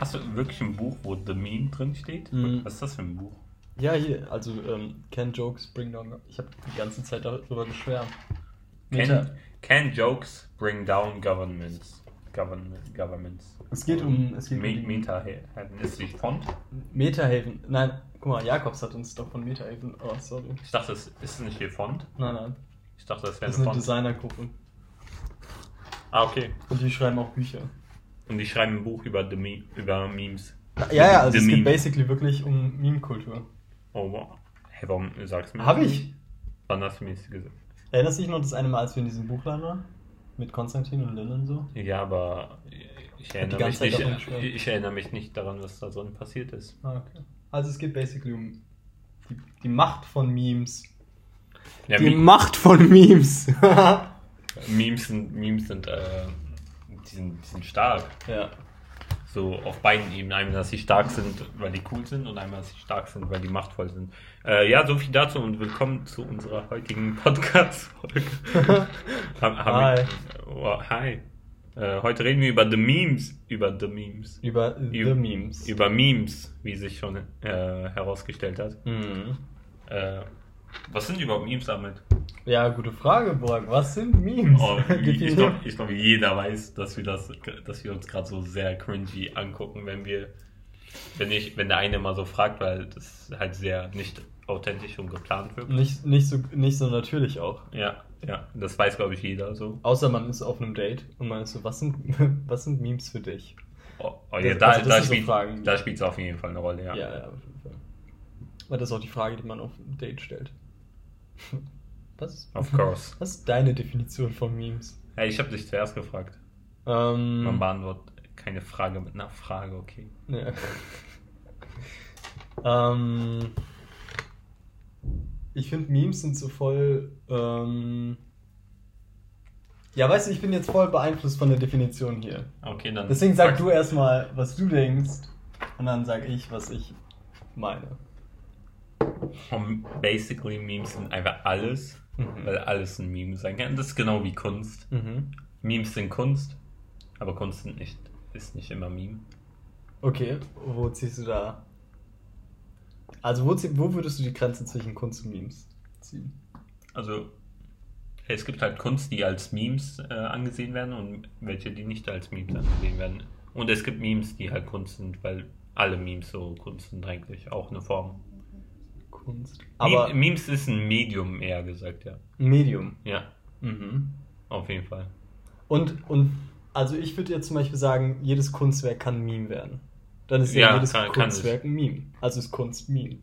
Hast du wirklich ein Buch, wo The Meme drin steht? Mhm. Was ist das für ein Buch? Ja, hier, also ähm, Can Jokes Bring Down. Ich habe die ganze Zeit darüber geschwärmt. Can, can jokes bring down governments? Government, governments. Es geht um. Es geht um Me die Meta ist die Font? Metahaven. Nein, guck mal, Jakobs hat uns doch von Metahaven. Oh, sorry. Ich dachte, das ist nicht hier Font. Nein, nein. Ich dachte, das wäre eine ist eine. Designergruppe. Ah, okay. Und die schreiben auch Bücher. Und die schreiben ein Buch über, the Me über Memes. Ja, ja, also The es geht Meme. basically wirklich um Meme-Kultur. Oh, wow. Hey, warum sagst du mir Hab ich. Wann hast du mir das gesagt? Erinnerst du dich noch das eine Mal, als wir in diesem Buchladen waren? Mit Konstantin und Lynn und so? Ja, aber ich erinnere, mich nicht, ich erinnere mich nicht daran, was da drin passiert ist. Ah, okay. Also es geht basically um die, die Macht von Memes. Ja, die Me Macht von Memes. Memes sind, Memes sind, äh, die sind, die sind stark. ja. So auf beiden Ebenen. Einmal, dass sie stark sind, weil die cool sind und einmal, dass sie stark sind, weil die machtvoll sind. Äh, ja, so viel dazu und willkommen zu unserer heutigen Podcast-Folge. Hi. Oh, hi. Äh, heute reden wir über The Memes. Über The Memes. Über The Über- Memes. Über Memes, wie sich schon äh, herausgestellt hat. Mhm. Was sind überhaupt Memes damit? Ja, gute Frage, Borg. Was sind Memes? Oh, ich glaube, glaub, jeder weiß, dass wir, das, dass wir uns gerade so sehr cringy angucken, wenn wir, wenn ich, wenn der eine mal so fragt, weil das halt sehr nicht authentisch und geplant wirkt. nicht, nicht, so, nicht so natürlich auch. Ja, ja, das weiß glaube ich jeder so. Außer man ist auf einem Date und man ist so, was sind, was sind Memes für dich? Oh, oh, Das- ja, da, also das da, so Fragen. da spielt es auf jeden Fall eine Rolle, ja. Ja, ja, das ist auch die Frage, die man auf einem Date stellt. Was? Of course. Was ist deine Definition von Memes? Hey, ich habe dich zuerst gefragt. Ähm, Man beantwortet keine Frage mit einer Frage, okay. Ja. ähm, ich finde Memes sind so voll. Ähm, ja, weißt du, ich bin jetzt voll beeinflusst von der Definition hier. Okay, dann. Deswegen sag du erstmal, was du denkst, und dann sag ich, was ich meine. Basically, Memes sind einfach alles, Mhm. weil alles ein Meme sein kann. Das ist genau wie Kunst. Mhm. Memes sind Kunst, aber Kunst sind nicht, ist nicht immer Meme. Okay, wo ziehst du da? Also, wo, wo würdest du die Grenze zwischen Kunst und Memes ziehen? Also, es gibt halt Kunst, die als Memes äh, angesehen werden und welche, die nicht als Memes angesehen werden. Und es gibt Memes, die halt Kunst sind, weil alle Memes so Kunst sind eigentlich auch eine Form. Kunst. Aber Meme, Memes ist ein Medium, eher gesagt, ja. Medium. Ja, Mhm. auf jeden Fall. Und, und also ich würde jetzt zum Beispiel sagen, jedes Kunstwerk kann ein Meme werden. Dann ist ja, Ja, jedes kann- kann Kunstwerk ein Meme. Also ist Kunst Meme.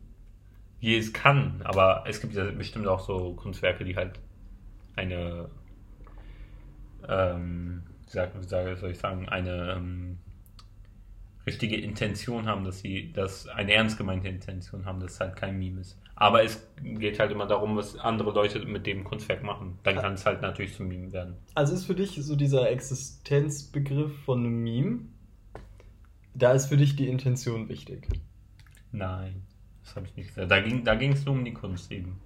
Jedes kann, aber es gibt ja bestimmt auch so Kunstwerke, die halt eine, ähm, wie soll ich sagen, eine ähm, richtige Intention haben, dass sie, dass eine ernst gemeinte Intention haben, dass es halt kein Meme ist. Aber es geht halt immer darum, was andere Leute mit dem Kunstwerk machen. Dann kann es halt natürlich zum Meme werden. Also ist für dich so dieser Existenzbegriff von einem Meme, da ist für dich die Intention wichtig. Nein, das habe ich nicht gesagt. Da ging da es nur um die Kunst eben.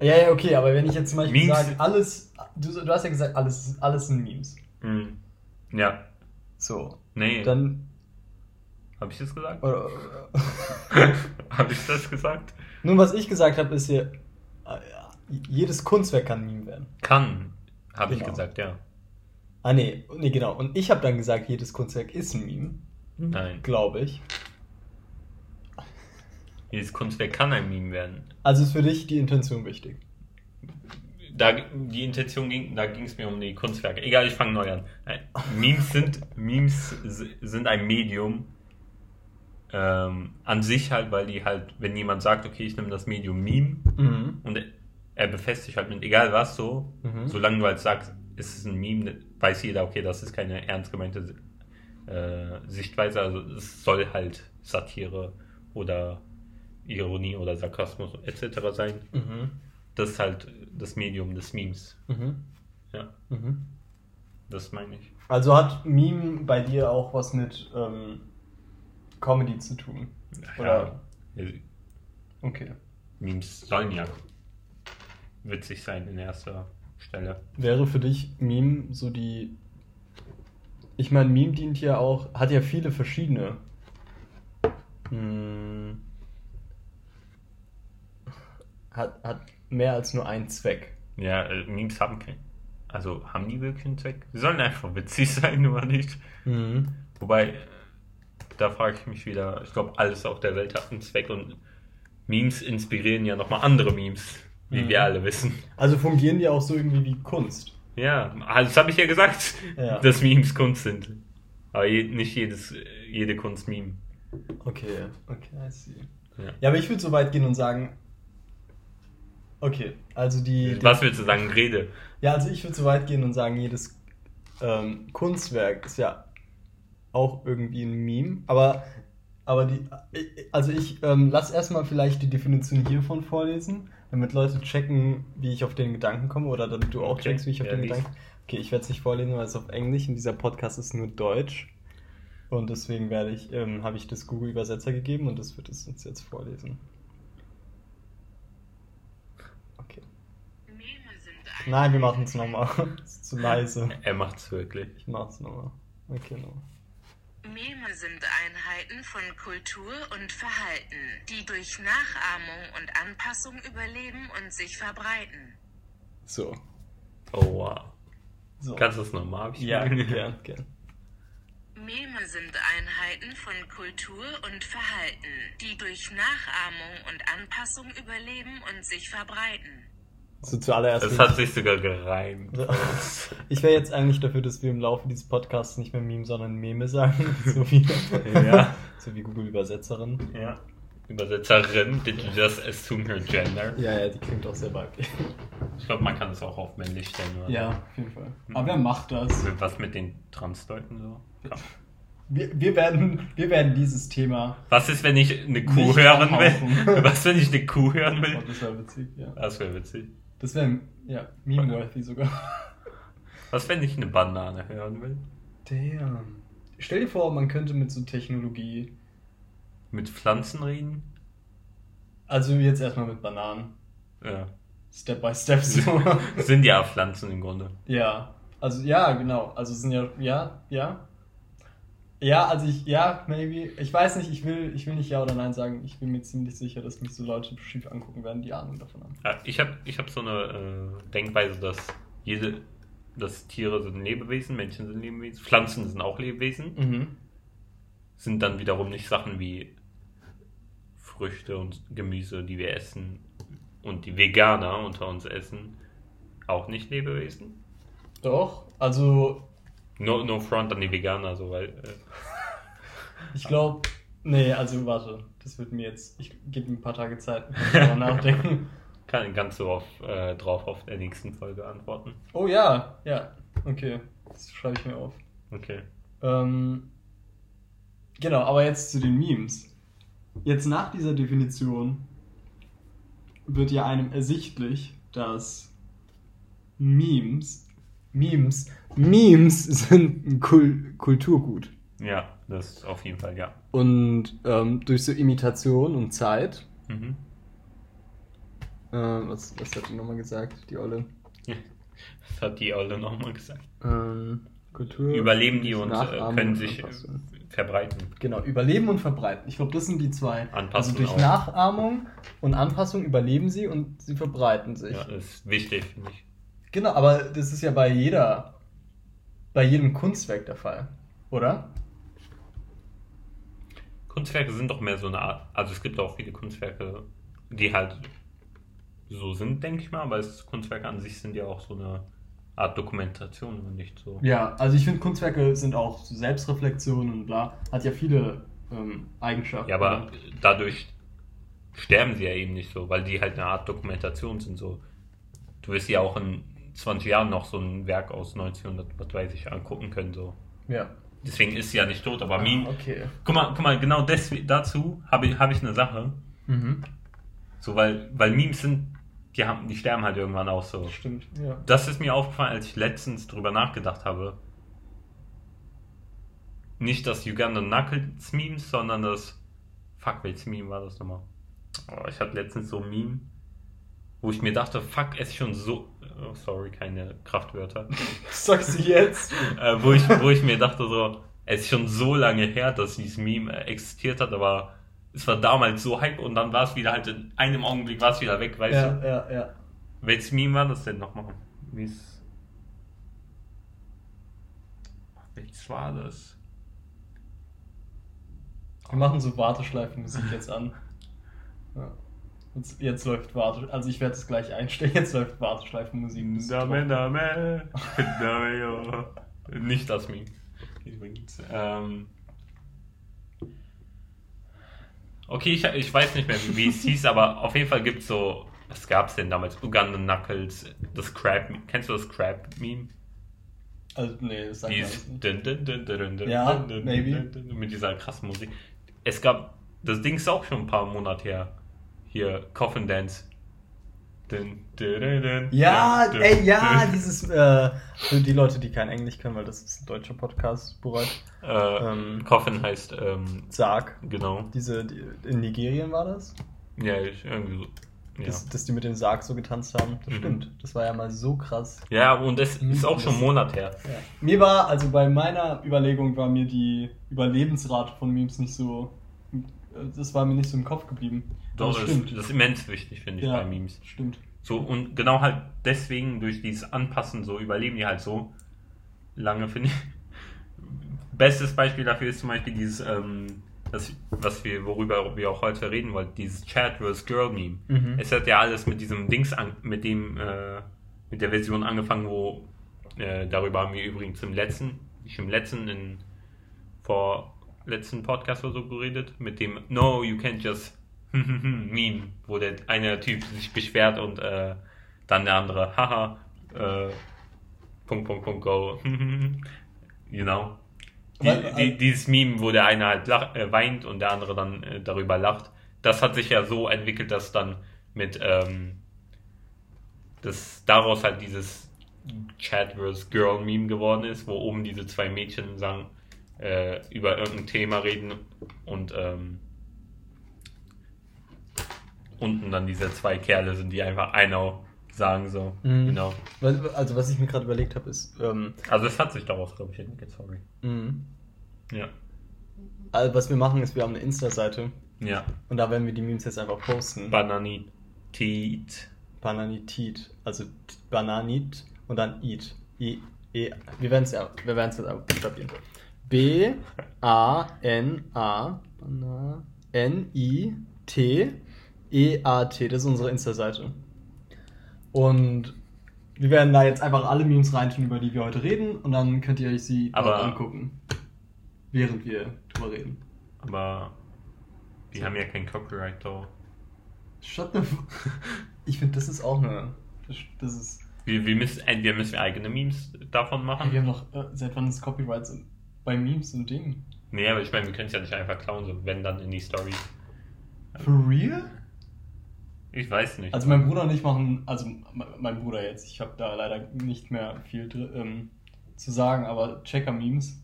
Ja, ja, okay, aber wenn ich jetzt zum Beispiel Memes- sage, alles, du, du hast ja gesagt, alles, alles sind Memes. Mhm. Ja, So. nee, Dann. Habe ich das gesagt? Oder, habe ich das gesagt? nun, was ich gesagt habe, ist hier, jedes Kunstwerk kann ein Meme werden. Kann, habe ich Genau. gesagt, ja. Ah, nee, nee, genau. Und ich habe dann gesagt, jedes Kunstwerk ist ein Meme, Nein. glaube ich. Jedes Kunstwerk kann ein Meme werden. Also ist für dich die Intention wichtig. Da, die Intention ging, da ging es mir um die Kunstwerke. Egal, ich fange neu an. Memes sind, Memes sind ein Medium ähm, an sich halt, weil die halt, wenn jemand sagt, okay, ich nehme das Medium Meme Mhm. und er- sich halt mit egal was so, Mhm. solange du halt sagst, es ist ein Meme, weiß jeder, okay, das ist keine ernst gemeinte äh, Sichtweise, also es soll halt Satire oder Ironie oder Sarkasmus etc. sein. Mhm. Das ist halt das Medium des Memes. Mhm. Ja, Mhm. das meine ich. Also hat Meme bei dir auch was mit ähm, Comedy zu tun? Oder? Ja, Okay. Memes sollen ja witzig sein in erster Stelle. Wäre für dich Meme so die. Ich meine, Meme dient ja auch, hat ja viele verschiedene. Hm, hat, hat mehr als nur einen Zweck. Ja, äh, Memes haben kein. Also haben die wirklich einen Zweck? Sie sollen einfach witzig sein, nur nicht. Mhm. Wobei, da frage ich mich wieder, ich glaube, alles auf der Welt hat einen Zweck und Memes inspirieren ja nochmal andere Memes, wie Mhm. wir alle wissen. Also fungieren die auch so irgendwie wie Kunst. Ja, also das habe ich ja gesagt, Ja. dass Memes Kunst sind. Aber je, nicht jedes, jede Kunst Meme. Okay, okay, I see. Ja. Ja, aber ich würde so weit gehen und sagen. Okay, also die. die Was willst du sagen? Rede. Ja, also ich würde so weit gehen und sagen, jedes ähm, Kunstwerk ist ja auch irgendwie ein Meme. Aber, aber die, also ich ähm, lass erstmal vielleicht die Definition hiervon vorlesen, damit Leute checken, wie ich auf den Gedanken komme oder damit du auch Okay, checkst, wie ich auf ja, den. Gedanken Okay, ich werde es nicht vorlesen, weil es auf Englisch und dieser Podcast ist nur Deutsch. Und deswegen werde ich, ähm, habe ich das Google Übersetzer gegeben und das wird es uns jetzt vorlesen. Okay. Nein, wir machen es nochmal. Es ist zu leise. Er macht's wirklich. Ich mach's nochmal. Okay, nochmal. Meme sind Einheiten von Kultur und Verhalten, die durch Nachahmung und Anpassung überleben und sich verbreiten. So. Oh wow. so. Kannst du das nochmal? Ja, gern, gern. Meme sind Einheiten von Kultur und Verhalten, die durch Nachahmung und Anpassung überleben und sich verbreiten. So zuallererst. Es hat sich sogar gereimt. ich wäre jetzt eigentlich dafür, dass wir im Laufe dieses Podcasts nicht mehr Meme, sondern Meme sagen. so, wie, Ja. so wie Google Übersetzerin. Ja. Übersetzerin, did you just assume her gender? Ja, ja, die klingt auch sehr weiblich. Ich glaube, man kann es auch auf männlich stellen. Oder? Ja, auf jeden Fall. Aber wer macht das? Was mit den Transleuten so? Ja. Wir, wir, werden, wir werden dieses Thema. Was ist, wenn ich eine Kuh hören will? Was, wenn ich eine Kuh hören Oh, will? das wäre witzig, ja. Das wäre witzig. Das wäre, ja, meme-worthy sogar. Was, wenn ich eine Banane hören will? Damn. Stell dir vor, man könnte mit so Technologie. Mit Pflanzen reden? Also jetzt erstmal mit Bananen. Ja. Step by step so. Sind ja Pflanzen im Grunde. ja. Also ja, genau. Also es sind ja, ja, ja. Ja, also ich, ja, maybe. Ich weiß nicht, ich will, ich will nicht ja oder nein sagen. Ich bin mir ziemlich sicher, dass mich so Leute schief angucken werden, die Ahnung davon haben. Ja, ich habe ich hab so eine äh, Denkweise, dass jede, dass Tiere sind Lebewesen, Menschen sind Lebewesen, Pflanzen sind auch Lebewesen, Mhm. sind dann wiederum nicht Sachen wie Früchte und Gemüse, die wir essen und die Veganer unter uns essen, auch nicht Lebewesen. Doch, also No, no front an die Veganer, so weil äh, ich glaube, nee, also warte, das wird mir jetzt, ich gebe mir ein paar Tage Zeit, darüber nachdenken. kann ganz so auf, äh, drauf auf der nächsten Folge antworten. Oh ja, ja, okay, das schreibe ich mir auf. Okay. Ähm, genau, aber jetzt zu den Memes. Jetzt nach dieser Definition wird ja einem ersichtlich, dass Memes, Memes, Memes sind ein Kul Kulturgut. Ja, das ist auf jeden Fall ja. Und ähm, durch so Imitation und Zeit, Mhm. ähm, was, was hat die nochmal gesagt, die Olle? Das hat die Olle nochmal gesagt. Ähm, Kultur. Überleben die und äh, können sich äh, Anpassung. verbreiten. Genau, überleben und verbreiten. Ich glaube, das sind die zwei. Anpassen also durch auch. Nachahmung und Anpassung überleben sie und sie verbreiten sich. Ja, das ist wichtig, finde ich. Genau, aber das ist ja bei jeder, bei jedem Kunstwerk der Fall, oder? Kunstwerke sind doch mehr so eine Art, also es gibt auch viele Kunstwerke, die halt so sind, denke ich mal, aber es, Kunstwerke an sich sind ja auch so eine Art Dokumentation und nicht so. Ja, also ich finde Kunstwerke sind auch so Selbstreflexion und bla, hat ja viele ähm, Eigenschaften. Ja, aber dadurch sterben sie ja eben nicht so, weil die halt eine Art Dokumentation sind. So, du wirst ja auch in 20 Jahren noch so ein Werk aus 1900, was weiß ich, angucken können. So. Ja. Deswegen ist sie ja nicht tot, aber Meme. Ah, okay. Guck mal, guck mal, genau deswegen, dazu habe ich, habe ich eine Sache. Mhm. So, weil, weil Memes sind, die, haben, die sterben halt irgendwann auch so. Stimmt, ja. Das ist mir aufgefallen, als ich letztens drüber nachgedacht habe. Nicht das Uganda Knuckles Meme, sondern das Fuckwits Meme war das nochmal. Oh, ich hatte letztens so ein Meme, wo ich mir dachte, fuck, es ist schon so. Oh, sorry, keine Kraftwörter. Sagst du jetzt? äh, wo, ich, wo ich mir dachte, so, es ist schon so lange her, dass dieses Meme äh, existiert hat, aber es war damals so hype und dann war es wieder halt in einem Augenblick war es wieder weg, weißt ja, du? ja, ja. Welches Meme war das denn nochmal? Wie ist. Welches war das? Wir machen so Warteschleifenmusik jetzt an. Ja. Jetzt, jetzt läuft Warte, also ich werde es gleich einstellen, jetzt läuft Warteschleifenmusik. Dame. Dame, Dame, ja. Nicht das Meme. Übrigens. Ähm. Okay, ich, ich weiß nicht mehr, wie es hieß, aber auf jeden Fall gibt es so. Was gab es denn damals? Uganda Knuckles, das Crab. Kennst du das Crab-Meme? Also, nee, das sagt Dieses dun, dun, dun, dun, dun, dun, Ja, maybe. mit dieser krassen Musik. Es gab, das Ding ist auch schon ein paar Monate her. Hier, Coffin Dance. Dun, dun, dun, Ja, ey, ja, dieses, äh, für die Leute, die kein Englisch können, weil das ist ein deutscher Podcast, Burat, Äh, ähm, Coffin heißt, ähm, Sarg. genau. Diese, die, in Nigerien war das? Ja, ich, irgendwie so. Ja. Dass, dass die mit dem Sarg so getanzt haben. Das Mhm. stimmt. Das war ja mal so krass. ja, und es ist auch schon einen Monat her. Ja. Mir war, also bei meiner Überlegung war mir die Überlebensrate von Memes nicht so, das war mir nicht so im Kopf geblieben. Doch, das stimmt. das ist immens wichtig, finde ich, ja, bei Memes. Stimmt. So, und genau halt deswegen, durch dieses Anpassen, so überleben die halt so lange, finde ich. Bestes Beispiel dafür ist zum Beispiel dieses, ähm, das, was wir, worüber wir auch heute reden wollten, dieses Chat vs. Girl Meme. Mhm. Es hat ja alles mit diesem Dings an, mit dem, äh, mit der Version angefangen, wo, äh, darüber haben wir übrigens im letzten, nicht im letzten, in, vor letzten Podcast oder so geredet, mit dem No, you can't just Meme, wo der eine Typ sich beschwert und äh, dann der andere, haha, äh, Punkt, Punkt, Punkt, go, you know. Die, Aber- die, dieses Meme, wo der eine halt lach, äh, weint und der andere dann äh, darüber lacht, das hat sich ja so entwickelt, dass dann mit, ähm, dass daraus halt dieses Chat vs. Girl Meme geworden ist, wo oben diese zwei Mädchen sagen, äh, über irgendein Thema reden und ähm, unten dann diese zwei Kerle sind, die einfach know sagen so. Mhm. Genau. Also was ich mir gerade überlegt habe, ist, ähm, Also es hat sich daraus, glaube ich, entwickelt, sorry. mh. Ja. also was wir machen, ist, wir haben eine Insta-Seite Ja. und da werden wir die Memes jetzt einfach posten. Bananitit. Bananitit, also Bananit und dann Eat. I, e, wir werden es ja, wir werden es jetzt einfach buchstabieren. B A N A Bana- N I T E A T, das ist unsere Insta-Seite. Und wir werden da jetzt einfach alle Memes reintun, über die wir heute reden, und dann könnt ihr euch sie Aber- angucken, während wir drüber reden. Aber die haben ja kein Copyright da. Shut the f Ich finde, das ist auch eine. Das, das ist. Wir, wir müssen müssen wir eigene Memes davon machen. Hey, wir haben noch. Äh, seit wann ist Copyrights bei Memes ein Ding? Nee, aber ich meine, wir können es ja nicht einfach klauen, so wenn dann in die Story. For real? Ich weiß nicht. Also mein Bruder und ich machen, also me- mein Bruder jetzt, ich habe da leider nicht mehr viel ähm, zu sagen, aber Checker-Memes,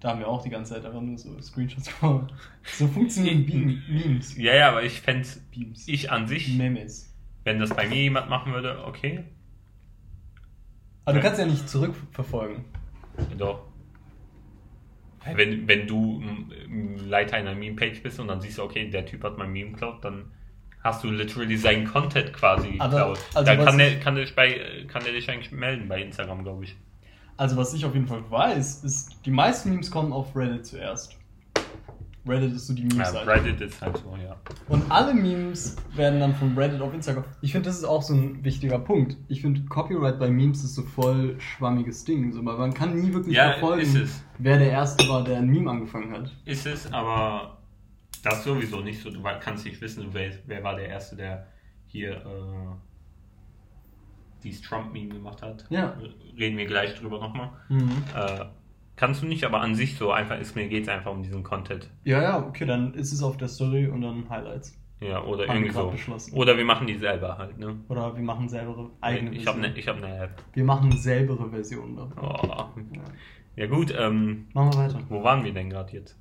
da haben wir auch die ganze Zeit einfach nur so Screenshots gemacht. So funktionieren Beam Memes. ja, ja, aber ich fände ich an sich, Memes. wenn das bei mir jemand machen würde, okay. Aber du kannst ja nicht zurückverfolgen. Doch. Wenn, wenn du Leiter einer Meme-Page bist und dann siehst du, okay, der Typ hat mein Meme geklaut, dann hast du literally seinen Content quasi geklaut. also dann was kann der, kann, der bei, kann der dich eigentlich melden bei Instagram, glaube ich. Also was ich auf jeden Fall weiß, ist, die meisten Memes kommen auf Reddit zuerst. Reddit ist so die Ja, Memes-Seite. Reddit ist halt so, ja. Und alle Memes werden dann von Reddit auf Instagram. Ich finde, das ist auch so ein wichtiger Punkt. Ich finde, Copyright bei Memes ist so voll schwammiges Ding. So, weil man kann nie wirklich Ja, verfolgen, wer der Erste war, der ein Meme angefangen hat. Ist es, aber das sowieso nicht so. Du kannst nicht wissen, wer, wer war der Erste, der hier äh, dieses Trump-Meme gemacht hat. Ja. Reden wir gleich drüber nochmal. Mhm. Äh, kannst du nicht, aber an sich so einfach ist mir geht es einfach um diesen Content. Ja, ja, okay, dann ist es auf der Story und dann Highlights. Ja, oder Haben irgendwie so. beschlossen. Oder wir machen die selber halt, ne? Oder wir machen selber eigene ich habe Versionen. eine hab ne App. Wir machen selber Versionen davon. Oh. Ja. Ja gut, ähm, Machen wir weiter. wo waren wir denn gerade jetzt?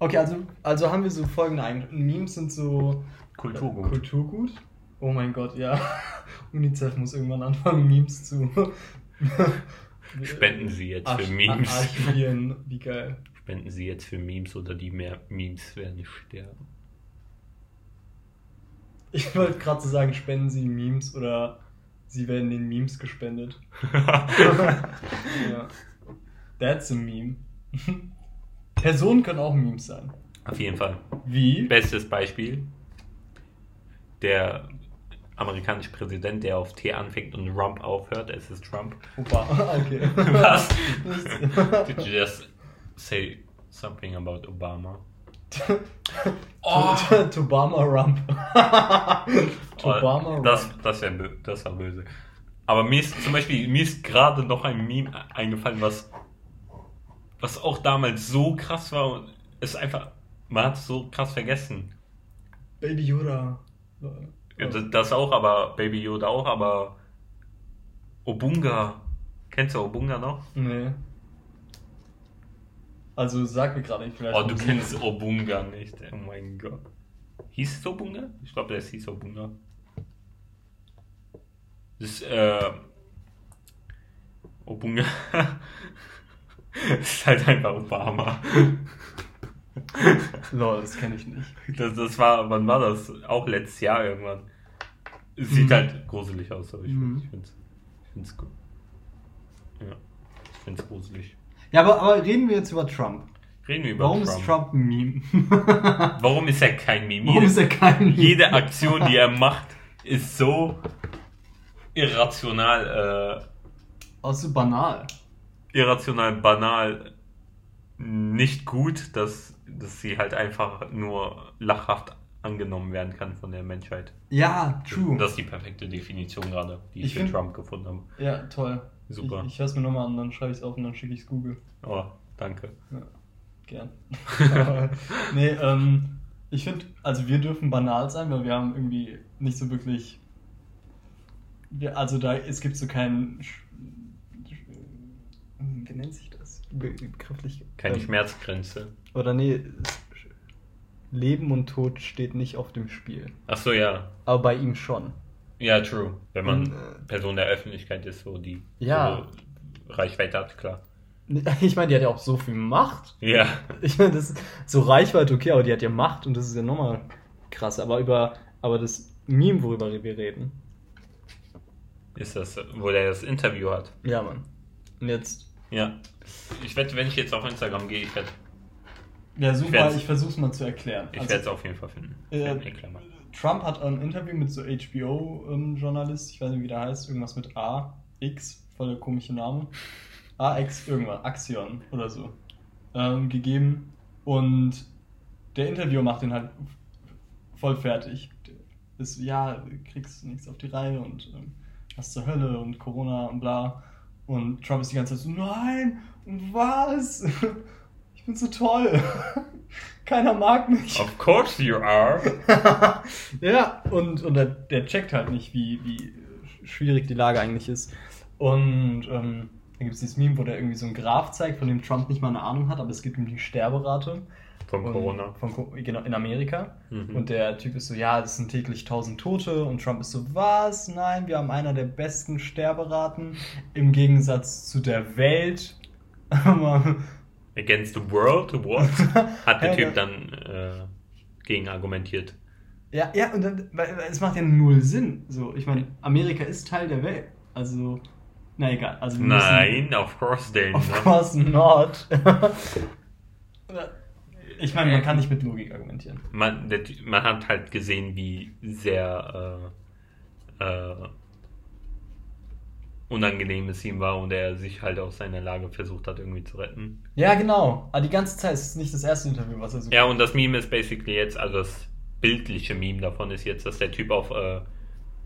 Okay, also, also haben wir so folgende Eigenschaften. Memes sind so Kulturgut. Kulturgut. Oh mein Gott, ja. UNICEF muss irgendwann anfangen, Memes zu Spenden Sie jetzt Arch für Memes. archivieren. Wie geil. Spenden Sie jetzt für Memes oder die mehr Memes werden nicht sterben. Ich wollte gerade so sagen, spenden Sie Memes oder Sie werden den Memes gespendet. ja. That's a meme. Personen können auch Memes sein. Auf jeden Fall. Wie? Bestes Beispiel. Der amerikanische Präsident, der auf T anfängt und Rump aufhört. Es ist Trump. Opa. Okay. Was? Did you just say something about Obama? Oh. Tobama Rump. Tobama Oh, Rump. das, das, wär, das war böse. Aber mir ist zum Beispiel, mir ist gerade noch ein Meme eingefallen, was, was auch damals so krass war und es einfach, man hat es so krass vergessen. Baby Yoda. Das, auch, aber Baby Yoda auch, aber Obunga. Kennst du Obunga noch? Nee. Also sag mir gerade nicht vielleicht. Oh, du kennst Obunga nicht. Oh mein Gott. Hieß es Obunga? Ich glaube, das hieß Obunga. Das ist, äh, Obunga. das ist halt einfach Obama. Lol, das kenne ich nicht. Das, das war, wann war das? Auch letztes Jahr irgendwann. Es sieht Mhm. halt gruselig aus, aber ich, Mhm. ich find's, ich find's gut. Ja, ich find's gruselig. Ja, aber, aber reden wir jetzt über Trump. Reden wir über Warum Trump. ist Trump ein Meme? Warum ist er kein Meme? Warum ist er kein Meme? jede Aktion, die er macht, ist so irrational, Auch so banal. Irrational, banal, nicht gut, dass, dass sie halt einfach nur lachhaft angenommen werden kann von der Menschheit. Ja, true. Das ist die perfekte Definition gerade, die ich, Ich für find- Trump gefunden habe. ja, toll. Super. Ich, ich höre es mir nochmal an, dann schreibe ich es auf und dann schicke ich es Google. Oh, danke. Ja, gern. Aber, nee, ähm, ich finde, also wir dürfen banal sein, weil wir haben irgendwie nicht so wirklich. Wir, also da, es gibt so keinen. Wie nennt sich das? Be begrifflich. Keine ähm, Schmerzgrenze. Oder nee, Leben und Tod steht nicht auf dem Spiel. Ach so, ja. Aber bei ihm schon. Ja, true. Wenn man Und, äh, Person der Öffentlichkeit ist, so die Ja. so Reichweite hat, klar. Ich meine, die hat ja auch so viel Macht. Ja. Ich meine, das ist so Reichweite, okay, aber die hat ja Macht und das ist ja nochmal krass. Aber über, aber das Meme, worüber wir reden. Ist das, wo der das Interview hat. Ja, Mann. Und jetzt. Ja. Ich wette, wenn ich jetzt auf Instagram gehe, ich werde Ja, Ich super, werd's- ich, versuch's mal zu erklären. ich Also, werde es auf jeden Fall finden. äh. Trump hat ein Interview mit so HBO-Journalist, ich weiß nicht, wie der heißt, irgendwas mit A, X, voll der komische Name. AX irgendwas, Axion oder so, ähm, gegeben. Und der Interviewer macht den halt voll fertig. Ist, ja, du kriegst nichts auf die Reihe und ähm, was zur Hölle und Corona und bla. Und Trump ist die ganze Zeit so, nein, und was? Ich bin so toll. Keiner mag mich. Of course you are. ja, und, und der, der checkt halt nicht, wie, wie schwierig die Lage eigentlich ist. Und ähm, dann gibt es dieses Meme, wo der irgendwie so einen Graph zeigt, von dem Trump nicht mal eine Ahnung hat, aber es geht um die Sterberate. Von Und- Corona. Von, genau, in Amerika. Mhm. Und der Typ ist so, ja, das sind täglich 1000 Tote. Und Trump ist so, was? Nein, wir haben einer der besten Sterberaten im Gegensatz zu der Welt. Against the world? What? Hat der Typ dann äh, gegen argumentiert. Ja, ja, und dann, weil, weil es macht ja null Sinn. So, ich meine, Amerika ist Teil der Welt. Also, na egal. Also wir müssen- Nein, of course they Of not. course not. ich meine, man kann nicht mit Logik argumentieren. Man, man hat halt gesehen, wie sehr äh, äh, unangenehm es ihm war und er sich halt aus seiner Lage versucht hat, irgendwie zu retten. Ja, genau. Aber die ganze Zeit ist es nicht das erste Interview, was er so. Ja, und das Meme ist basically jetzt, also das bildliche Meme davon ist jetzt, dass der Typ auf, äh,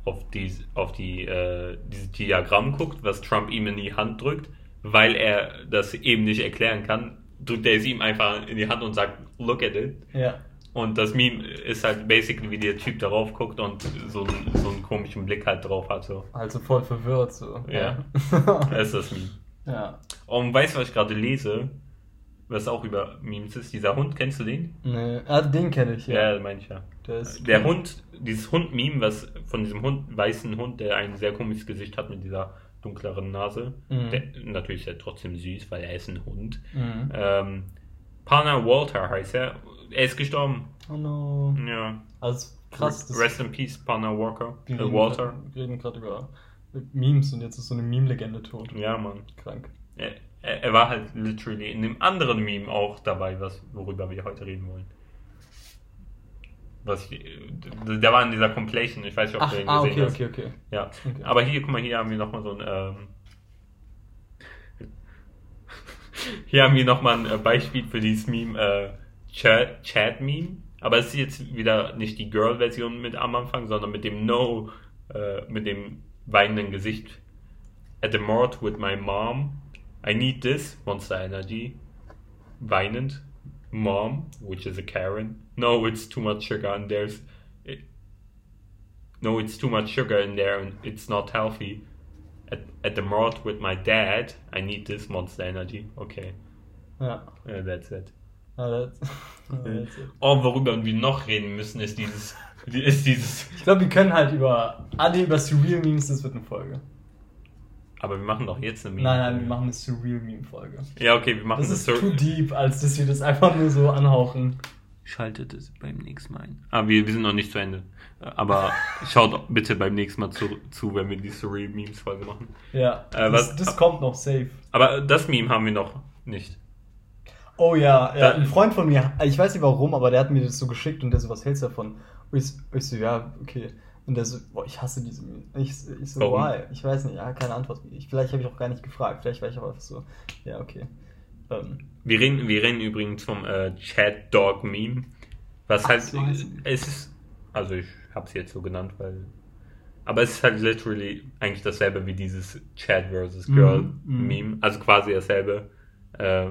auf, die, auf die, äh, dieses Diagramm guckt, was Trump ihm in die Hand drückt, weil er das eben nicht erklären kann, drückt er es ihm einfach in die Hand und sagt, look at it. Ja. Und das Meme ist halt basically, wie der Typ darauf guckt und so, einen- so einen komischen Blick halt drauf hat. So. Also voll verwirrt so. Ja. Das ist das Meme. ja. Und weißt du, was ich gerade lese? Was auch über Memes ist? Dieser Hund, kennst du den? Nee. Ah, den kenne ich, ja. Ja, meine ich ja. Der, Der Hund, dieses Hund-Meme, was von diesem Hund, weißen Hund, der ein sehr komisches Gesicht hat mit dieser dunkleren Nase. Mhm. Der, natürlich ist er trotzdem süß, weil er ist ein Hund. Mhm. Ähm, Pana Walter heißt er. Er ist gestorben. Oh no. Ja. Also krass. das- Rest in Peace, Pana Walker. wir Äh, Walter. grad- Wir reden gerade über Memes und jetzt ist so eine Meme-Legende tot. Ja, Mann. Krank. Er, er er war halt literally in dem anderen Meme auch dabei, was, worüber wir heute reden wollen. Was ich, der war in dieser Compilation, ich weiß nicht, ob Ach, du den ah, gesehen okay, hast. okay, okay. Ja, Okay. aber hier, guck mal, hier haben wir nochmal so ein. Ähm, hier haben wir nochmal ein äh, Beispiel für dieses Meme, äh, Chat- Chat-Meme. Aber es ist jetzt wieder nicht die Girl-Version mit am Anfang, sondern mit dem No, äh, mit dem weinenden Gesicht. At the mort with my mom. I need this, Monster Energy. Weinend. Mom, which is a Karen. No, it's too much sugar and there's. It, no, it's too much sugar in there and it's not healthy. At, at the mart with my dad, I need this monster energy. Okay, Ja. uh, that's it. That's, that's it. Oh, worüber wir noch reden müssen, ist dieses, ist dieses. Ich glaube, wir können halt über alle über Surreal Memes, das wird eine Folge. Aber wir machen doch jetzt eine Meme. Nein, nein, wir machen eine Surreal Meme Folge. Ja, okay, wir machen Das ist so- too deep, als dass wir das einfach nur so anhauchen. Schaltet es beim nächsten Mal ein. Ah, wir, wir sind noch nicht zu Ende. Aber schaut bitte beim nächsten Mal zu, zu wenn wir die Surreal Memes Folge machen. Ja, Äh, das, was- das kommt noch safe. Aber das Meme haben wir noch nicht. Oh ja, ja, Da- ein Freund von mir, ich weiß nicht warum, aber der hat mir das so geschickt und der so, was hältst du davon? Und ich, ich so, ja, okay. Und der so, boah, ich hasse diese Memes. Ich, ich so, Warum? why? Ich weiß nicht, ja, keine Antwort. Ich, vielleicht habe ich auch gar nicht gefragt, vielleicht war ich auch einfach so, ja, okay. Ähm, Wir reden, wir reden übrigens vom äh, Chat Dog Meme. Was Ach, halt. so heißt es ist. Also ich habe es jetzt so genannt, weil. Aber es ist halt literally eigentlich dasselbe wie dieses Chat versus Girl Mhm, mhm. Meme. Also quasi dasselbe. Äh,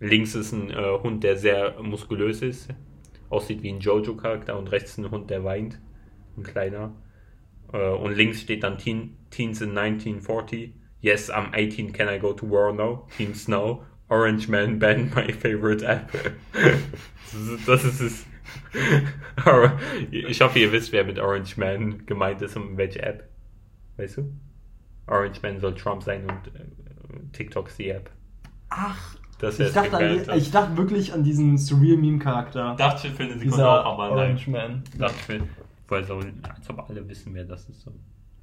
links ist ein äh, Hund, der sehr muskulös ist. Aussieht wie ein Jojo-Charakter und rechts ein Hund, der weint. Ein kleiner. Äh, und links steht dann Teen, Teens in 1940. Yes, I'm 18. Can I go to war now? Team Snow. Orange Man banned my favorite app. das ist es. Ich hoffe, ihr wisst, wer mit Orange Man gemeint ist und welche App. Weißt du? Orange Man soll Trump sein und äh, TikTok ist die App. Ach, Das ich dachte, an die, ich dachte wirklich an diesen Surreal Meme-Charakter. dachte für eine Sekunde Dieser auch, aber Orange nein. Man. Dachte für, weil so, als ob alle wissen, wer das ist. So.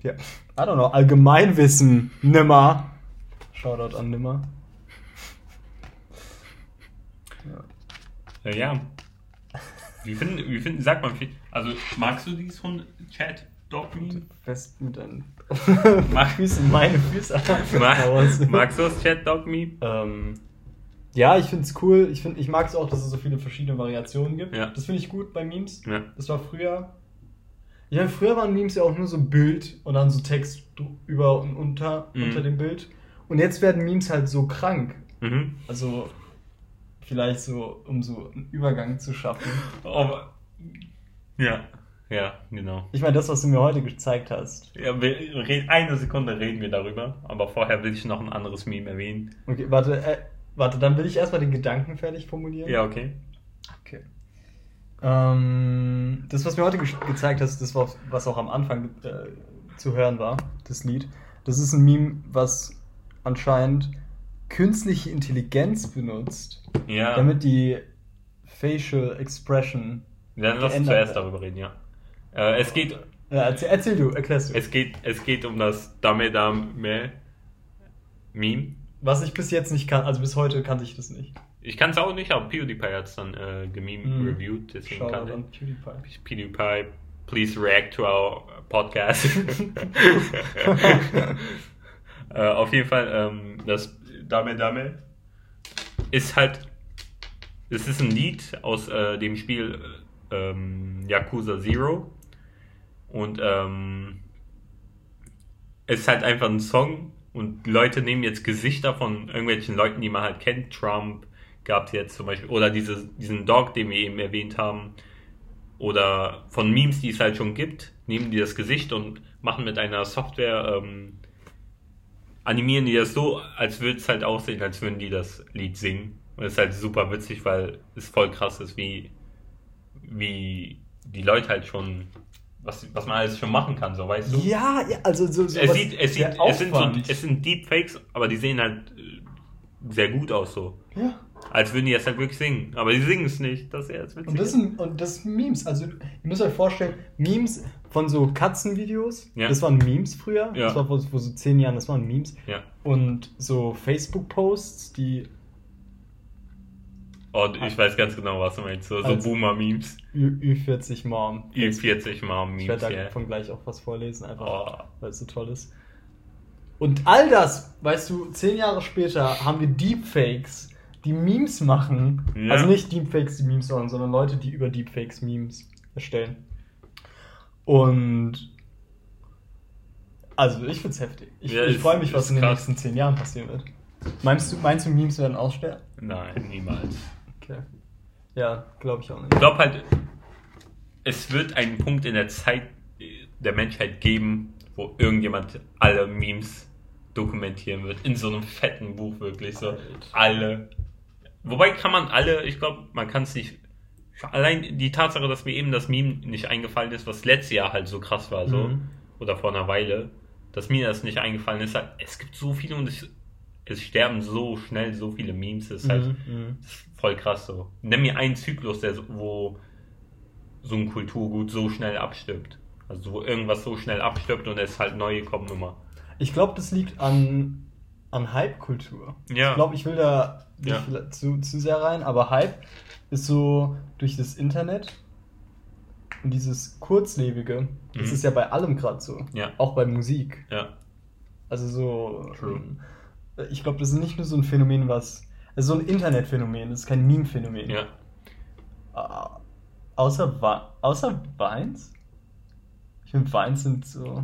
Ja. I don't know, Allgemeinwissen. Nimmer. Shoutout an Nimmer. Äh, ja. Wie finden, wie finden, sag mal, also magst du dieses Hund-Chat-Dog-Meme? Fest mit deinen Füßen, meine Füße. Mag, magst du das Chat-Dog-Meme? Ähm, ja, ich finde es cool. Ich, find, ich mag es auch, dass es so viele verschiedene Variationen gibt. Ja. Das finde ich gut bei Memes. Ja. Das war früher. Ja, früher waren Memes ja auch nur so ein Bild und dann so Text über und unter, Mhm. unter dem Bild. Und jetzt werden Memes halt so krank. Mhm. Also vielleicht so, um so einen Übergang zu schaffen. Aber, ja, ja, genau. Ich meine, das, was du mir heute gezeigt hast. Ja, wir, eine Sekunde reden wir darüber, aber vorher will ich noch ein anderes Meme erwähnen. Okay, warte, äh, warte, dann will ich erstmal den Gedanken fertig formulieren. Ja. Okay. Ähm, das, was mir heute ge gezeigt hast, das war, was auch am Anfang äh, zu hören war, das Lied. Das ist ein Meme, was anscheinend künstliche Intelligenz benutzt, Ja, damit die Facial Expression. dann lass uns zuerst darüber reden, ja. Äh, es geht, Ja, erzähl, erzähl du, erklärst du. es geht, es geht um das Dame Dame Meme. was ich bis jetzt nicht kann, also bis heute kannte ich das nicht. Ich kann es auch nicht, aber PewDiePie hat es dann äh, gememe Mhm. reviewed, deswegen Shoutout kann an ich. PewDiePie. PewDiePie, please react to our podcast. äh, auf jeden Fall, ähm, das Dame Dame ist halt, es ist ein Lied aus äh, dem Spiel ähm, Yakuza Zero und ähm, es ist halt einfach ein Song und Leute nehmen jetzt Gesichter von irgendwelchen Leuten, die man halt kennt. Trump gab es jetzt zum Beispiel, oder diese, diesen Dog, den wir eben erwähnt haben, oder von Memes, die es halt schon gibt, nehmen die das Gesicht und machen mit einer Software, ähm, animieren die das so, als würde es halt aussehen, als würden die das Lied singen. Und das ist halt super witzig, weil es voll krass ist, wie, wie die Leute halt schon, was, was man alles schon machen kann, so weißt du? Ja, ja, also so, so Es, sieht, es, sieht, es, sind so, es sind Deepfakes, aber die sehen halt äh, sehr gut aus so. ja. Als würden die das halt wirklich singen. Aber die singen es nicht. Das ist ja jetzt witzig. Und das sind und das sind Memes. Also ihr müsst euch vorstellen, Memes von so Katzenvideos, Ja. das waren Memes früher. Ja. Das war vor, vor so zehn Jahren, das waren Memes. ja. Und so Facebook-Posts, die Und ich weiß ganz genau, was du meinst. So, so Also- Boomer-Memes. Ü- Ü40 Mom. Ü40 mal Ich werde davon gleich auch was vorlesen, einfach Oh. weil es so toll ist. Und all das, weißt du, zehn Jahre später haben wir Deepfakes, die Memes machen. Ja. Also nicht Deepfakes, die Memes machen, sondern Leute, die über Deepfakes Memes erstellen. Und also ich find's heftig. Ich, Ja, ich freue mich, was in den krass. nächsten zehn Jahren passieren wird. Meinst du, meinst du Memes werden aussterben? Nein, niemals. Okay. Ja, glaube ich auch Ich nicht. glaube halt, es wird einen Punkt in der Zeit der Menschheit geben, wo irgendjemand alle Memes dokumentieren wird. In so einem fetten Buch wirklich. So Alter. alle. Wobei kann man alle, ich glaube, man kann es nicht. Allein die Tatsache, dass mir eben das Meme nicht eingefallen ist, was letztes Jahr halt so krass war, so, Mhm. oder vor einer Weile, dass mir das nicht eingefallen ist, halt, es gibt so viele und es, es sterben so schnell so viele Memes, das ist halt Mhm, mhm. das ist voll krass so. Nenn mir einen Zyklus, der so, wo so ein Kulturgut so schnell abstirbt. Also wo irgendwas so schnell abstirbt und es halt neue kommen immer. Ich glaube, das liegt an, an Hype-Kultur. Ja. Ich glaube, ich will da nicht Ja. zu, zu sehr rein, aber Hype ist so durch das Internet und dieses Kurzlebige, das Mhm. ist ja bei allem gerade so. Ja. Auch bei Musik. Ja. Also so. True. Ich glaube, das ist nicht nur so ein Phänomen, was. Ist so ein Internetphänomen, das ist kein Meme-Phänomen. Ja. Außer, außer Weins? Ich finde, Weins sind so.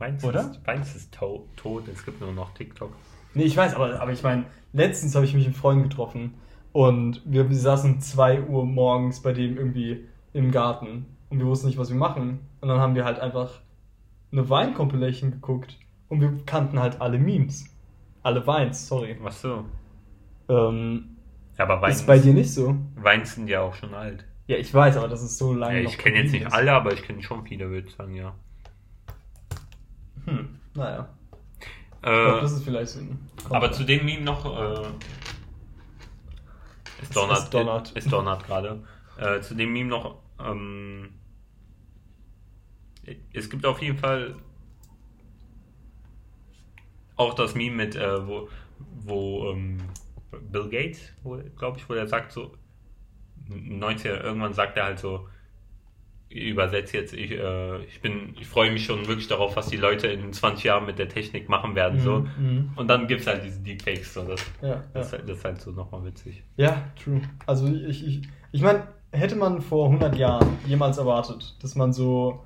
Weins Oder? ist, Weins ist to tot, es gibt nur noch TikTok. Nee, ich weiß, aber, aber ich meine, letztens habe ich mich mit Freunden getroffen und wir, wir saßen 2 Uhr morgens bei dem irgendwie im Garten und wir wussten nicht, was wir machen. Und dann haben wir halt einfach eine Wein-Compilation geguckt und wir kannten halt alle Memes. Alle Weins, sorry. Was so? Ähm, Ja, aber Weins, ist bei dir nicht so? Weins sind ja auch schon alt. Ja, ich weiß, aber das ist so lange. Ja, ich kenne jetzt nicht alle, aber ich kenne schon viele, würde ich sagen, ja. Hm, naja. Äh, das ist vielleicht so ein. aber zu dem Meme noch. Äh, es donnert, es donnert. Es donnert gerade. Äh, zu dem Meme noch. Ähm, es gibt auf jeden Fall auch das Meme mit, äh, wo, wo ähm, Bill Gates, glaube ich, wo er sagt so, 90er, irgendwann sagt er halt so, übersetze jetzt, ich, äh, ich bin, ich freue mich schon wirklich darauf, was die Leute in 20 Jahren mit der Technik machen werden, Mhm, so. mhm. Und dann gibt es halt diese Deepfakes, so, das, Ja, das, ja. das ist halt so nochmal witzig. Ja, true. Also ich, ich, ich meine, hätte man vor 100 Jahren jemals erwartet, dass man so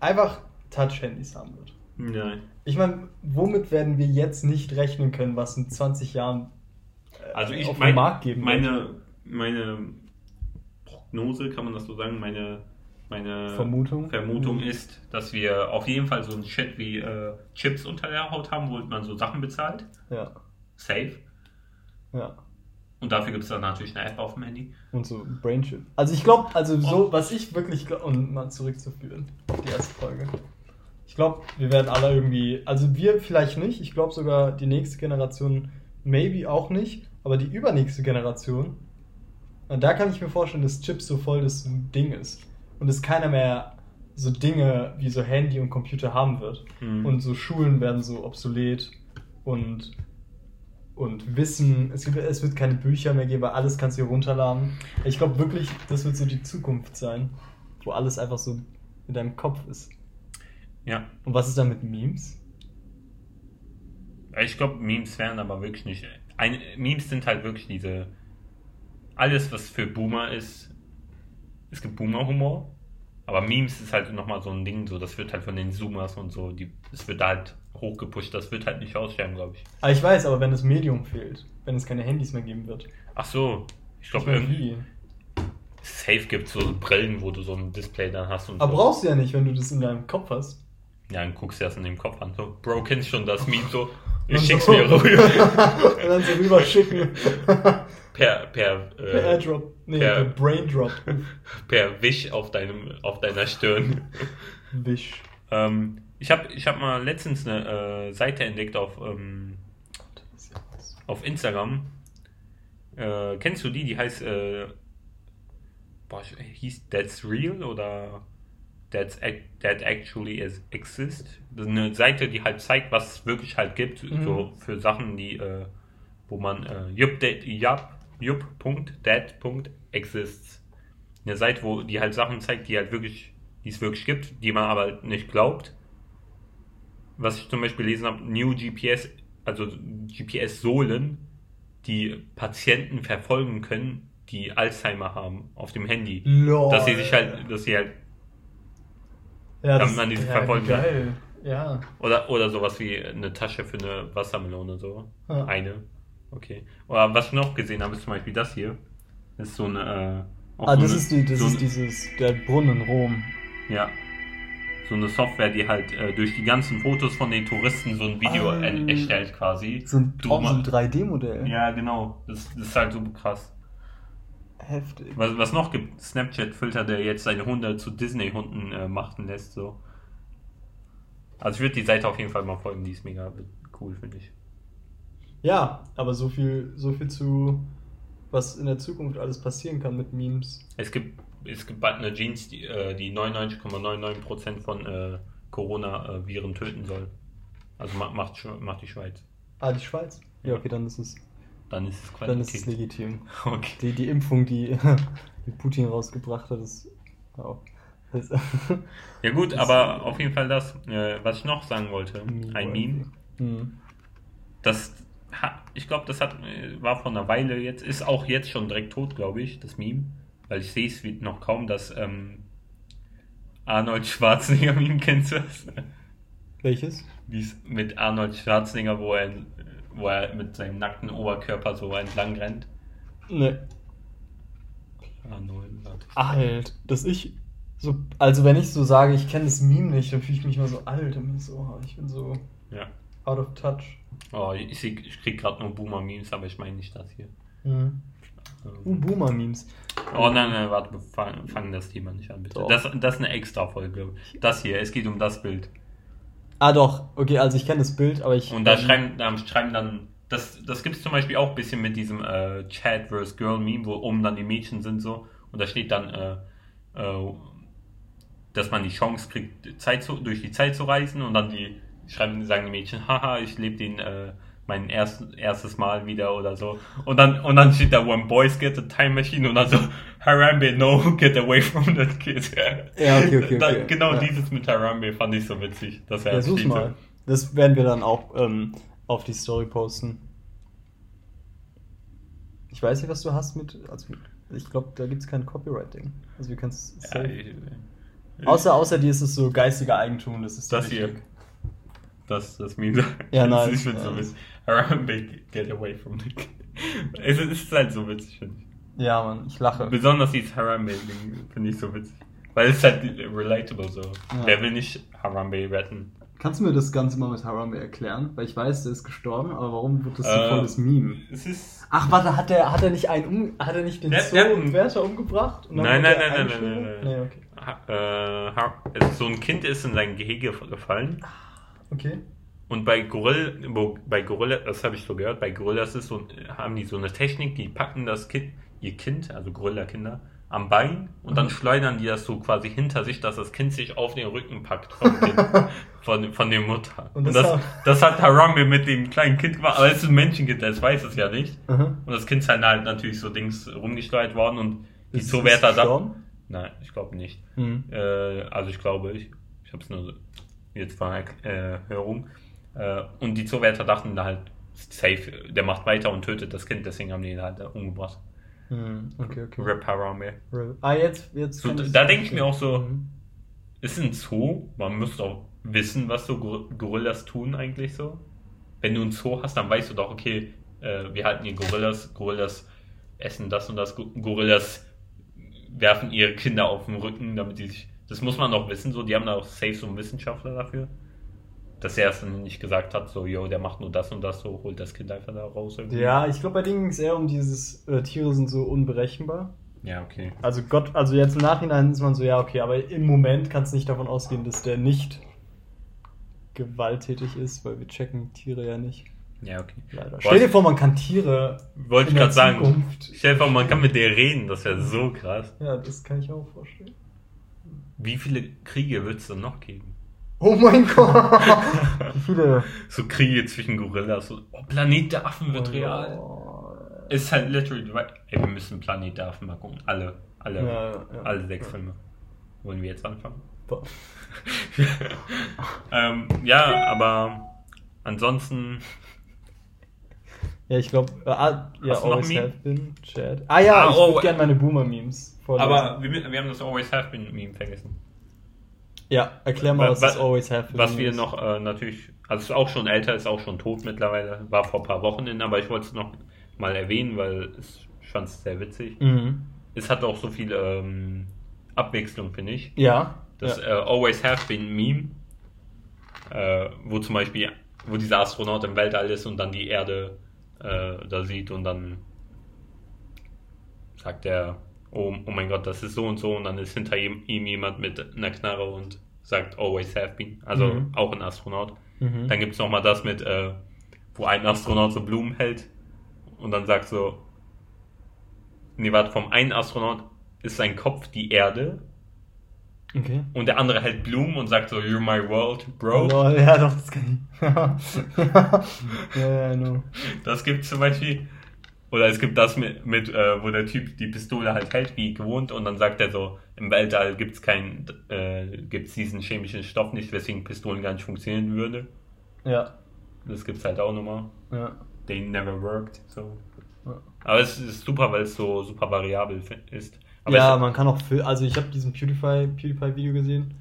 einfach Touch-Handys haben wird. Nein. Ich meine, womit werden wir jetzt nicht rechnen können, was in 20 Jahren äh, Also ich, auf mein, den Markt geben wird? meine, meine Prognose, kann man das so sagen, meine, meine Vermutung? Vermutung Mhm. ist, dass wir auf jeden Fall so einen Shit wie äh, Chips unter der Haut haben, wo man so Sachen bezahlt. Ja, Safe. ja. Und dafür gibt es dann natürlich eine App auf dem Handy. Und so Brainchip. Also ich glaube, also so, Und- was ich wirklich glaube, um mal zurückzuführen auf die erste Folge. Ich glaube, wir werden alle irgendwie, also wir vielleicht nicht, ich glaube sogar die nächste Generation maybe auch nicht, aber die übernächste Generation, da kann ich mir vorstellen, dass Chips so voll das Ding ist. Und dass keiner mehr so Dinge wie so Handy und Computer haben wird. Mhm. Und so Schulen werden so obsolet und, und Wissen, es, gibt, es wird keine Bücher mehr geben, alles kannst du hier runterladen. Ich glaube wirklich, das wird so die Zukunft sein, wo alles einfach so in deinem Kopf ist. Ja. Und was ist dann mit Memes? Ich glaube, Memes wären aber wirklich nicht. Ein, Memes sind halt wirklich diese. Alles, was für Boomer ist. Es gibt Boomer-Humor. Aber Memes ist halt nochmal so ein Ding, so das wird halt von den Zoomers und so, die, das wird da halt hochgepusht, das wird halt nicht aussterben, glaube ich. Aber ich weiß, aber wenn das Medium fehlt, wenn es keine Handys mehr geben wird. Ach so, ich glaube irgendwie. wie? safe gibt so Brillen, wo du so ein Display dann hast und Aber so. brauchst du ja nicht, wenn du das in deinem Kopf hast. Ja, dann guckst du das in dem Kopf an. So, Bro, kennst schon das Meme so? Ich schick's so- mir rüber. Und dann so rüberschicken. Per, per, per äh, Airdrop. Nee, per- per Braindrop. per Wisch auf, deinem, auf deiner Stirn. Wisch. ähm, ich habe ich hab mal letztens eine äh, Seite entdeckt auf, ähm, auf Instagram. Äh, kennst du die? Die heißt, äh, boah, ich- hieß That's Real oder That's That Actually is- Exist? Das ist eine Seite, die halt zeigt, was es wirklich halt gibt, Mhm. so für Sachen, die, äh, wo man, äh, yup, that, yup. Eine Seite, wo die halt Sachen zeigt, die halt wirklich, die es wirklich gibt, die man aber nicht glaubt. Was ich zum Beispiel gelesen habe, New GPS, also GPS-Sohlen, die Patienten verfolgen können, die Alzheimer haben auf dem Handy. Lol. Dass sie sich halt, dass sie halt, Ja, damit man diese ja, verfolgen kann. Geil. Ja. oder, oder sowas wie eine Tasche für eine Wassermelone, so. Ja. Eine. Okay. Oder was ich noch gesehen habe, ist zum Beispiel das hier. Das ist so eine, äh, Ah, so das eine, ist die, das so ist dieses, der Brunnen Rom. Ja. So eine Software, die halt äh, durch die ganzen Fotos von den Touristen so ein Video Ah. erstellt quasi. So ein, so ein ma- 3D-Modell. Ja, genau. Das, das ist halt super krass. Heftig. Was, was noch gibt, Snapchat-Filter, der jetzt seine Hunde zu Disney-Hunden äh, machten lässt, so. Also ich würde die Seite auf jeden Fall mal folgen, die ist mega cool, finde ich. Ja, aber so viel, so viel zu, was in der Zukunft alles passieren kann mit Memes. Es gibt, es gibt eine Jeans, die, äh, die 99,99% von äh, Corona-Viren töten soll. Also ma- macht, macht die Schweiz. Ah, die Schweiz? Ja, okay, dann ist es, Dann ist es dann ist es legitim. Okay. Die, die Impfung, die, die Putin rausgebracht hat, ist auch. Ja gut, aber auf jeden Fall das, äh, was ich noch sagen wollte, ein Meme, Hm. das ich glaube, das hat äh, war vor einer Weile jetzt, ist auch jetzt schon direkt tot, glaube ich, das Meme, weil ich sehe es noch kaum, dass ähm, Arnold Schwarzenegger Meme kennst du das? Welches? Dies mit Arnold Schwarzenegger, wo er, wo er mit seinem nackten Oberkörper so entlang rennt. Ne. Alt. Dass ich so. Also, wenn ich so sage, ich kenne das Meme nicht, dann fühle ich mich mal so alt. Dann bin ich so, oh, ich bin so Ja. out of touch. Oh, ich, ich krieg gerade nur Boomer-Memes, aber ich meine nicht das hier. Mhm. Uh, Ähm, Boomer-Memes. Oh nein, nein, warte, wir fangen, fangen das Thema nicht an, bitte. Doch. Das, das ist eine extra Folge. Das hier, es geht um das Bild. Ah, doch. Okay, also ich kenne das Bild, aber ich. Und da ähm, schreiben, da schreiben dann, das, das gibt es zum Beispiel auch ein bisschen mit diesem äh, Chat vs. Girl Meme, wo oben dann die Mädchen sind so. Und da steht dann, äh, äh, dass man die Chance kriegt, Zeit zu, durch die Zeit zu reisen. Und dann die schreiben, sagen die Mädchen, haha, ich lebe den äh, mein erst, erstes Mal wieder oder so. Und dann, und dann steht da, when boys get a time machine und dann so, Harambe, no, get away from that kid. Ja, okay, okay, Da, okay. genau Ja. dieses mit Harambe fand ich so witzig. Dass er Ja, so. mal. Das werden wir dann auch ähm, auf die Story posten. Ich weiß nicht, was du hast mit. Also, ich glaube, da gibt es kein Copywriting. Also, wir können es. Ja, außer, außer dir ist es so geistiger Eigentum. Das ist Das hier. wichtig. Das, das Meme. Ja, Das nice, Ich find's so nice. witzig. Harambe, get away from the kid. Es ist halt so witzig, finde ich. Ja, Mann, ich lache. Besonders dieses Harambe-Ding finde ich so witzig. Weil es ist halt relatable so. Ja. Wer will nicht Harambe retten? Kannst du mir das Ganze mal mit Harambe erklären? Weil ich weiß, der ist gestorben, aber warum wird das so Äh, voll das Meme? Es ist. Ach, warte, hat er, hat er nicht einen um, hat er nicht den Der- Zoo und einen- Wärter umgebracht? Und dann Nein, nein, nein, nein, nein, nein, nein. Okay. Ha, äh, Ha- es ist so ein Kind ist in sein Gehege gefallen. Okay. Und bei Gorilla, bei Gorilla, das habe ich so gehört, bei Gorillas ist so, haben die so eine Technik, die packen das Kind, ihr Kind, also Gorilla-Kinder, am Bein und dann Mhm. schleudern die das so quasi hinter sich, dass das Kind sich auf den Rücken packt vom kind, von, von der Mutter. Und Und, das das, hat- das Harambe mit dem kleinen Kind gemacht, aber es ist ein Menschenkind, das weiß es ja nicht. Aha. Und das Kind ist halt, halt natürlich so Dings rumgesteuert worden und die Zoowärter gestorben? Nein, ich glaube nicht. Mhm. Äh, also ich glaube, ich, ich habe es nur so- jetzt von äh, Hörung. Äh, und die Zoowärter dachten da halt, safe, der macht weiter und tötet das Kind, deswegen haben die ihn halt umgebracht. Mhm. Okay, okay. Rip Harambe. Ah, jetzt, jetzt. So, da denke ich mir auch so, Mhm. ist ein Zoo, man müsste auch wissen, was so Gor- Gorillas tun eigentlich so. Wenn du ein Zoo hast, dann weißt du doch, okay, äh, wir halten hier Gorillas, Gorillas essen das und das, Go- Gorillas werfen ihre Kinder auf den Rücken, damit die sich. Das muss man auch wissen, so, die haben da auch safe so einen Wissenschaftler dafür. Dass er es dann nicht gesagt hat, so, yo, der macht nur das und das, so, holt das Kind einfach da raus. Irgendwie. Ja, ich glaube, bei denen ging es eher um dieses, äh, Tiere sind so unberechenbar. Ja, okay. Also Gott, also jetzt im Nachhinein ist man so, ja, okay, aber im Moment kannst du nicht davon ausgehen, dass der nicht gewalttätig ist, weil wir checken Tiere ja nicht. Ja, okay. Leider. Stell dir vor, man kann Tiere. Wollte in ich der gerade sagen. Zukunft- Stell dir vor, man kann mit der reden, das wäre so krass. Ja, das kann ich auch vorstellen. Wie viele Kriege wird es dann noch geben? Oh mein Gott! Wie viele? So Kriege zwischen Gorillas, so, oh, Planet der Affen wird Oh, real. Ist halt literally, ey, wir müssen Planet der Affen mal gucken. Alle, alle, Ja, ja, ja. alle sechs Filme. Wollen wir jetzt anfangen? Ähm, ja, aber ansonsten, Ja, ich glaube, äh, ah, ja, Hast noch always have been, Chat. Ah ja, Ah, ich oh, würde gerne meine Boomer-Memes vorlesen. aber wir, wir haben das Always Have Been Meme vergessen. ja, erklär mal, was Wa- das always have been Was wir ist. noch äh, natürlich, also ist auch schon älter, ist auch schon tot mittlerweile, war vor ein paar Wochen in, aber ich wollte es noch mal erwähnen, weil es, ich fand es sehr witzig. Mhm. Es hat auch so viel ähm, Abwechslung, finde ich. Ja. Das ja. äh, Always Have Been Meme, äh, wo zum Beispiel, wo dieser Astronaut im Weltall ist und dann die Erde äh, da sieht und dann sagt er, oh, oh mein Gott, das ist so und so und dann ist hinter ihm, ihm jemand mit einer Knarre und sagt Always Have Been, also Mhm. auch ein Astronaut. Mhm. Dann gibt es nochmal das mit, äh, wo ein Astronaut so Blumen hält und dann sagt so, nee, warte, vom einen Astronaut ist sein Kopf die Erde Okay. und der andere hält Blumen und sagt so, You're my world, bro. Oh, ja, doch, das kann ich. ja, ja, I know. Das gibt zum Beispiel. Oder es gibt das mit, mit äh, wo der Typ die Pistole halt hält, wie gewohnt, und dann sagt er so, im Weltall gibt's keinen, äh, gibt's diesen chemischen Stoff nicht, weswegen Pistolen gar nicht funktionieren würde. Ja, Das gibt's halt auch nochmal. ja. They never worked. So. Ja. Aber es ist super, weil es so super variabel ist. Aber ja, es, man kann auch also ich habe diesen PewDiePie PewDiePie Video gesehen,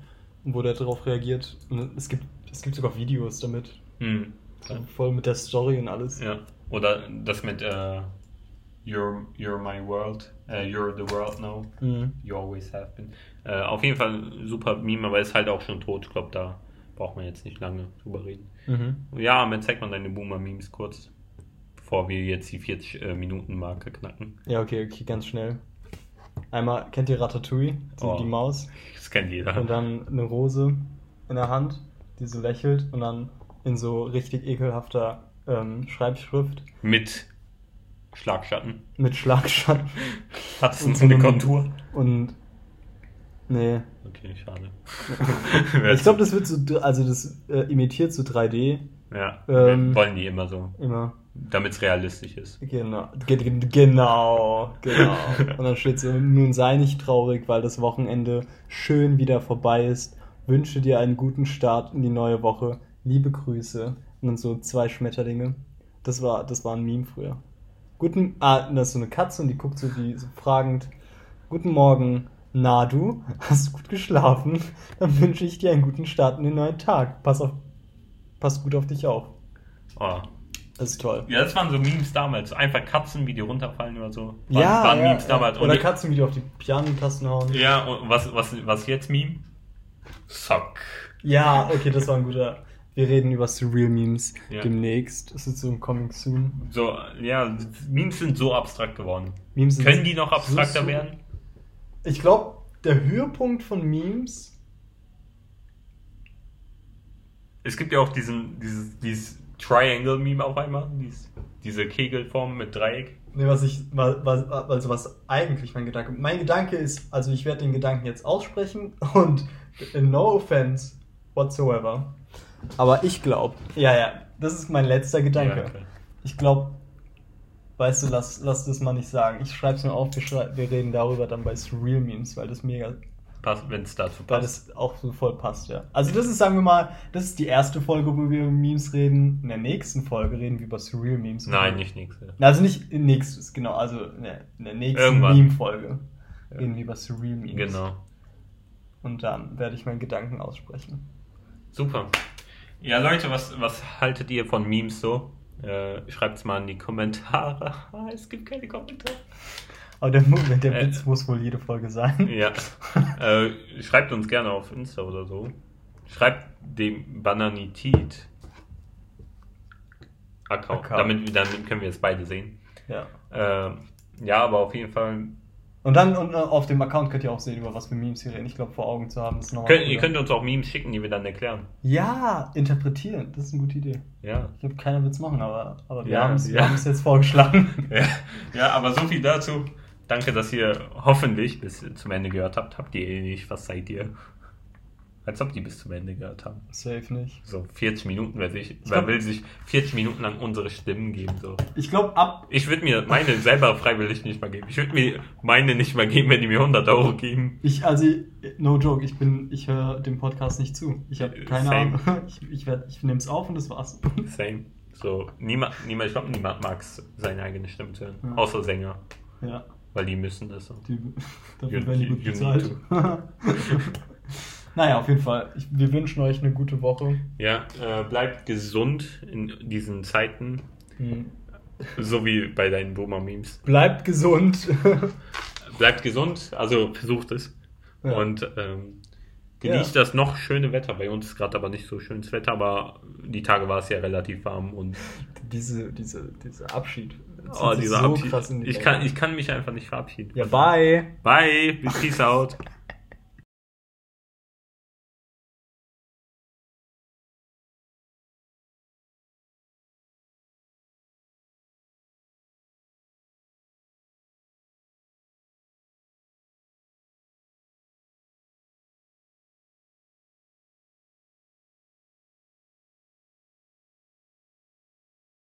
wo der darauf reagiert und es gibt es gibt sogar Videos damit, Hm, so voll mit der Story und alles. ja. Oder das mit äh, You're, you're my world, äh, you're the world now. Mhm. You always have been. Äh, auf jeden Fall ein super Meme, aber ist halt auch schon tot. Ich glaube, da braucht man jetzt nicht lange drüber reden. Mhm. Ja, mir zeigt man deine Boomer-Memes kurz, bevor wir jetzt die 40-Minuten-Marke knacken. Ja, okay, okay, ganz schnell. Einmal kennt ihr Ratatouille, die, Oh. die Maus Das kennt jeder. und dann eine Rose in der Hand, die so lächelt und dann in so richtig ekelhafter ähm, Schreibschrift Mit Schlagschatten. mit Schlagschatten Hat es eine so einem- Kontur? und nee, Okay, schade. ich glaube, das wird so, also das äh, imitiert so 3D Ja, ähm, wollen die immer so, immer. damit es realistisch ist. Genau, ge ge- genau, genau. Und dann steht so, nun sei nicht traurig, weil das Wochenende schön wieder vorbei ist. Wünsche dir einen guten Start in die neue Woche. Liebe Grüße. Und dann so zwei Schmetterlinge. Das war, das war ein Meme früher. Guten, ah, da ist so eine Katze und die guckt so, die so fragend. Guten Morgen, na du, hast du gut geschlafen? Dann wünsche ich dir einen guten Start in den neuen Tag. Pass auf, pass gut auf dich auf. Oh. Das ist toll. Ja, das waren so Memes damals. Einfach Katzen, wie die runterfallen oder so. Waren, Ja, waren ja, Memes damals. Oder Und- Katzen, die dir auf die Pianotasten hauen. Ja, und was, was, was jetzt Meme? Sock. Ja, okay, das war ein guter. Wir reden über Surreal Memes Ja. demnächst. Das ist so ein Coming Soon. So, ja, Memes sind so abstrakt geworden. Memes Können die noch abstrakter so, so- werden? Ich glaube, der Höhepunkt von Memes. Es gibt ja auch diesen, dieses, dieses Triangle-Meme auf einmal, dies, diese Kegelform mit Dreieck. Ne, was ich, was, also was eigentlich mein Gedanke. Mein Gedanke ist, also ich werde den Gedanken jetzt aussprechen und no offense whatsoever. Aber ich glaube, ja, ja, das ist mein letzter Gedanke. Ja, okay. Ich glaube, weißt du, lass, lass das mal nicht sagen. Ich schreibe es mir auf, wir, schrei- wir reden darüber dann bei Surreal Memes, weil das mega, Passt, wenn es dazu weil passt. das auch so voll passt, ja. Also das ist, sagen wir mal, das ist die erste Folge, wo wir über Memes reden. In der nächsten Folge reden wir über Surreal Memes. Nein, nicht nächste. Also nicht in nächstes, genau, also in der, nächsten Irgendwann. Meme-Folge reden wir über Surreal Memes. Genau. Und dann werde ich meinen Gedanken aussprechen. Super. Ja, Leute, was, was haltet ihr von Memes so? Äh, Schreibt es mal in die Kommentare. Ah, es gibt keine Kommentare. Aber der, Mu- der Äh. Witz muss wohl jede Folge sein. Ja. äh, schreibt uns gerne auf Insta oder so. Schreibt dem Bananitit Account. Account. Damit, damit können wir es beide sehen. Ja. Ähm, ja, aber auf jeden Fall. Und dann und, auf dem Account könnt ihr auch sehen, über was für Memes wir reden. Ich glaube, vor Augen zu haben ist. Könnt, ihr könnt uns auch Memes schicken, die wir dann erklären. Ja, interpretieren. Das ist eine gute Idee. Ja. Ich glaube, keiner wird es machen, aber, aber wir Ja, haben es ja. jetzt vorgeschlagen. ja. Ja, aber so viel dazu. Danke, dass ihr hoffentlich bis zum Ende gehört habt. Habt ihr eh nicht. Was seid ihr? Als ob die bis zum Ende gehört haben. Safe nicht. So 40 Minuten, wer, sich, wer glaub- will sich 40 Minuten lang unsere Stimmen geben. So. Ich glaube, ab. Ich würde mir meine selber freiwillig nicht mal geben. Ich würde mir meine nicht mal geben, wenn die mir 100 Euro geben. Ich, also, no joke, ich bin, ich höre dem Podcast nicht zu. Ich habe Äh, keine same. Ahnung. Ich, ich, werd- ich nehme es auf und das war's. Same. So, niemand, niemand ich glaube, niemand mag seine eigene Stimme zu hören. Ja. Außer Sänger. Ja, Weil die müssen das so. die, dafür werden die gut bezahlt. Naja, auf jeden Fall. Ich, wir wünschen euch eine gute Woche. Ja, äh, bleibt gesund in diesen Zeiten. Hm. So wie bei deinen Boomer-Memes. Bleibt gesund. Bleibt gesund, also versucht es. Ja. Und ähm, genießt das noch schöne Wetter. Bei uns ist gerade aber nicht so schönes Wetter, aber die Tage war es ja relativ warm und diese, diese, dieser Abschied. oh, dieser so Abschied. die Ich kann, ich kann mich einfach nicht verabschieden. Ja, bye. Bye, peace out.